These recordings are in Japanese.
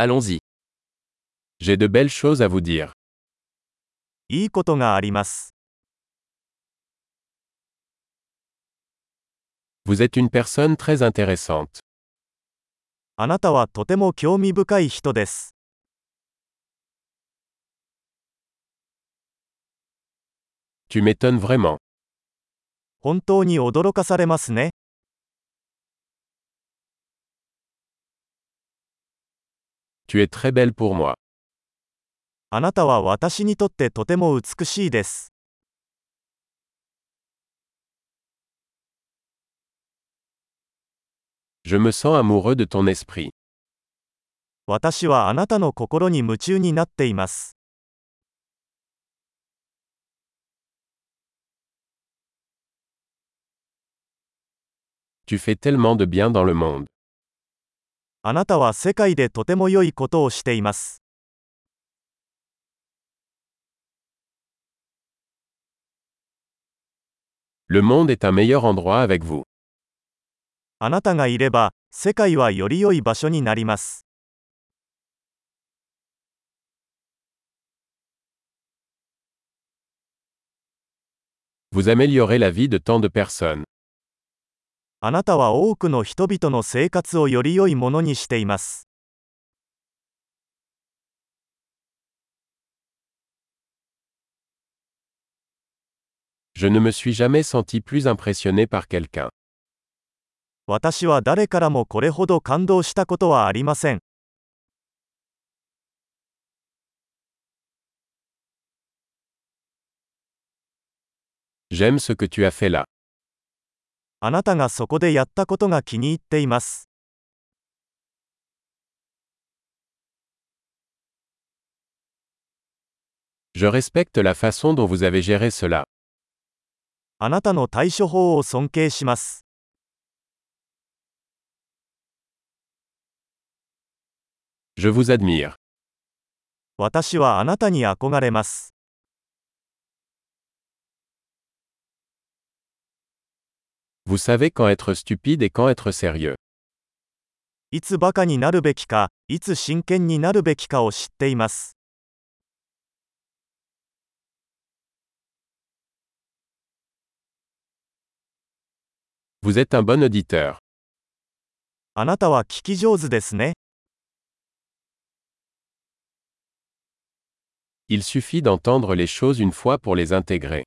Allons-y. J'ai de belles choses à vous dire. いいことがあります。 Vous êtes une personne très intéressante. あなたはとても興味深い人です。 Tu m'étonnes vraiment. 本当に驚かされますね。 Tu es très belle pour moi. あなたは私にとってとても美しいです。 Je me sens amoureux de ton esprit. 私はあなたの心に夢中になっています。 Tu fais tellement de bien dans le monde. あなたは世界でとても良いことをしています。Le monde est un meilleur endroit avec vous. あなたがいれば、世界はより良い場所になります。Vous améliorez la vie de tant de personnes. あなたは多くの人々の生活をより良いものにしています。Je ne me suis jamais senti plus impressionné par quelqu'un. 私は誰からもこれほど感動したことはありません。J'aime ce que tu as fait là. あなたがそこでやったことが気に入っています。Je respecte la façon dont vous avez géré cela. あなたの対処法を尊敬します。Je vous admire. 私はあなたに憧れます。Vous savez quand être stupide et quand être sérieux. いつバカになるべきか、いつ真剣になるべきかを知っています。 Vous êtes un bon auditeur. あなたは聞き上手ですね。 Il suffit d'entendre les choses une fois pour les intégrer.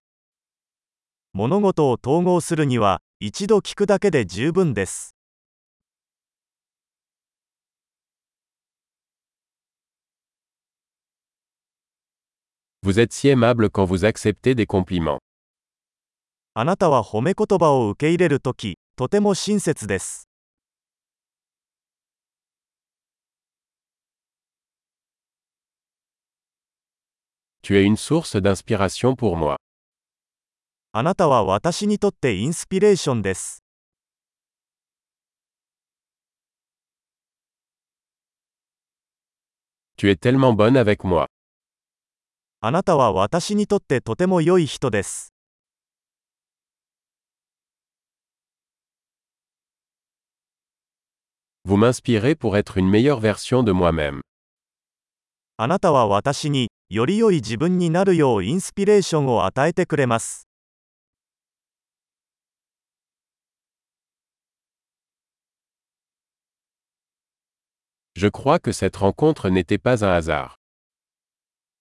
物事を統合するには、 一度聞くだけで十分です。Vous êtes si aimable quand vous acceptez des compliments. あなたは褒め言葉を受け入れるとき、とても親切です。Tu es une source d'inspiration pour moi. あなたは私にとってインスピレーションです。Tu es tellement bonne avec moi. あなたは私にとってとても良い人です。Vous m'inspirez pour être une meilleure version de moi-même. あなたは私に、より良い自分になるようインスピレーションを与えてくれます。Je crois que cette rencontre n'était pas un hasard.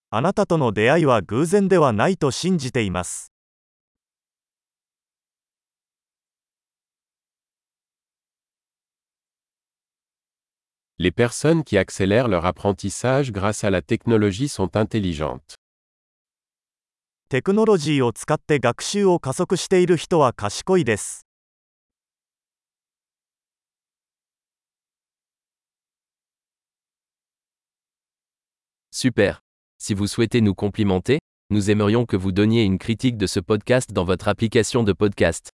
あなたとの出会いは偶然ではないと信じています。Les personnes qui accélèrent leur apprentissage grâce à la technologie sont intelligentes. テクノロジーを使って学習を加速している人は賢いです。Super. Si vous souhaitez nous complimenter, nous aimerions que vous donniez une critique de ce podcast dans votre application de podcast.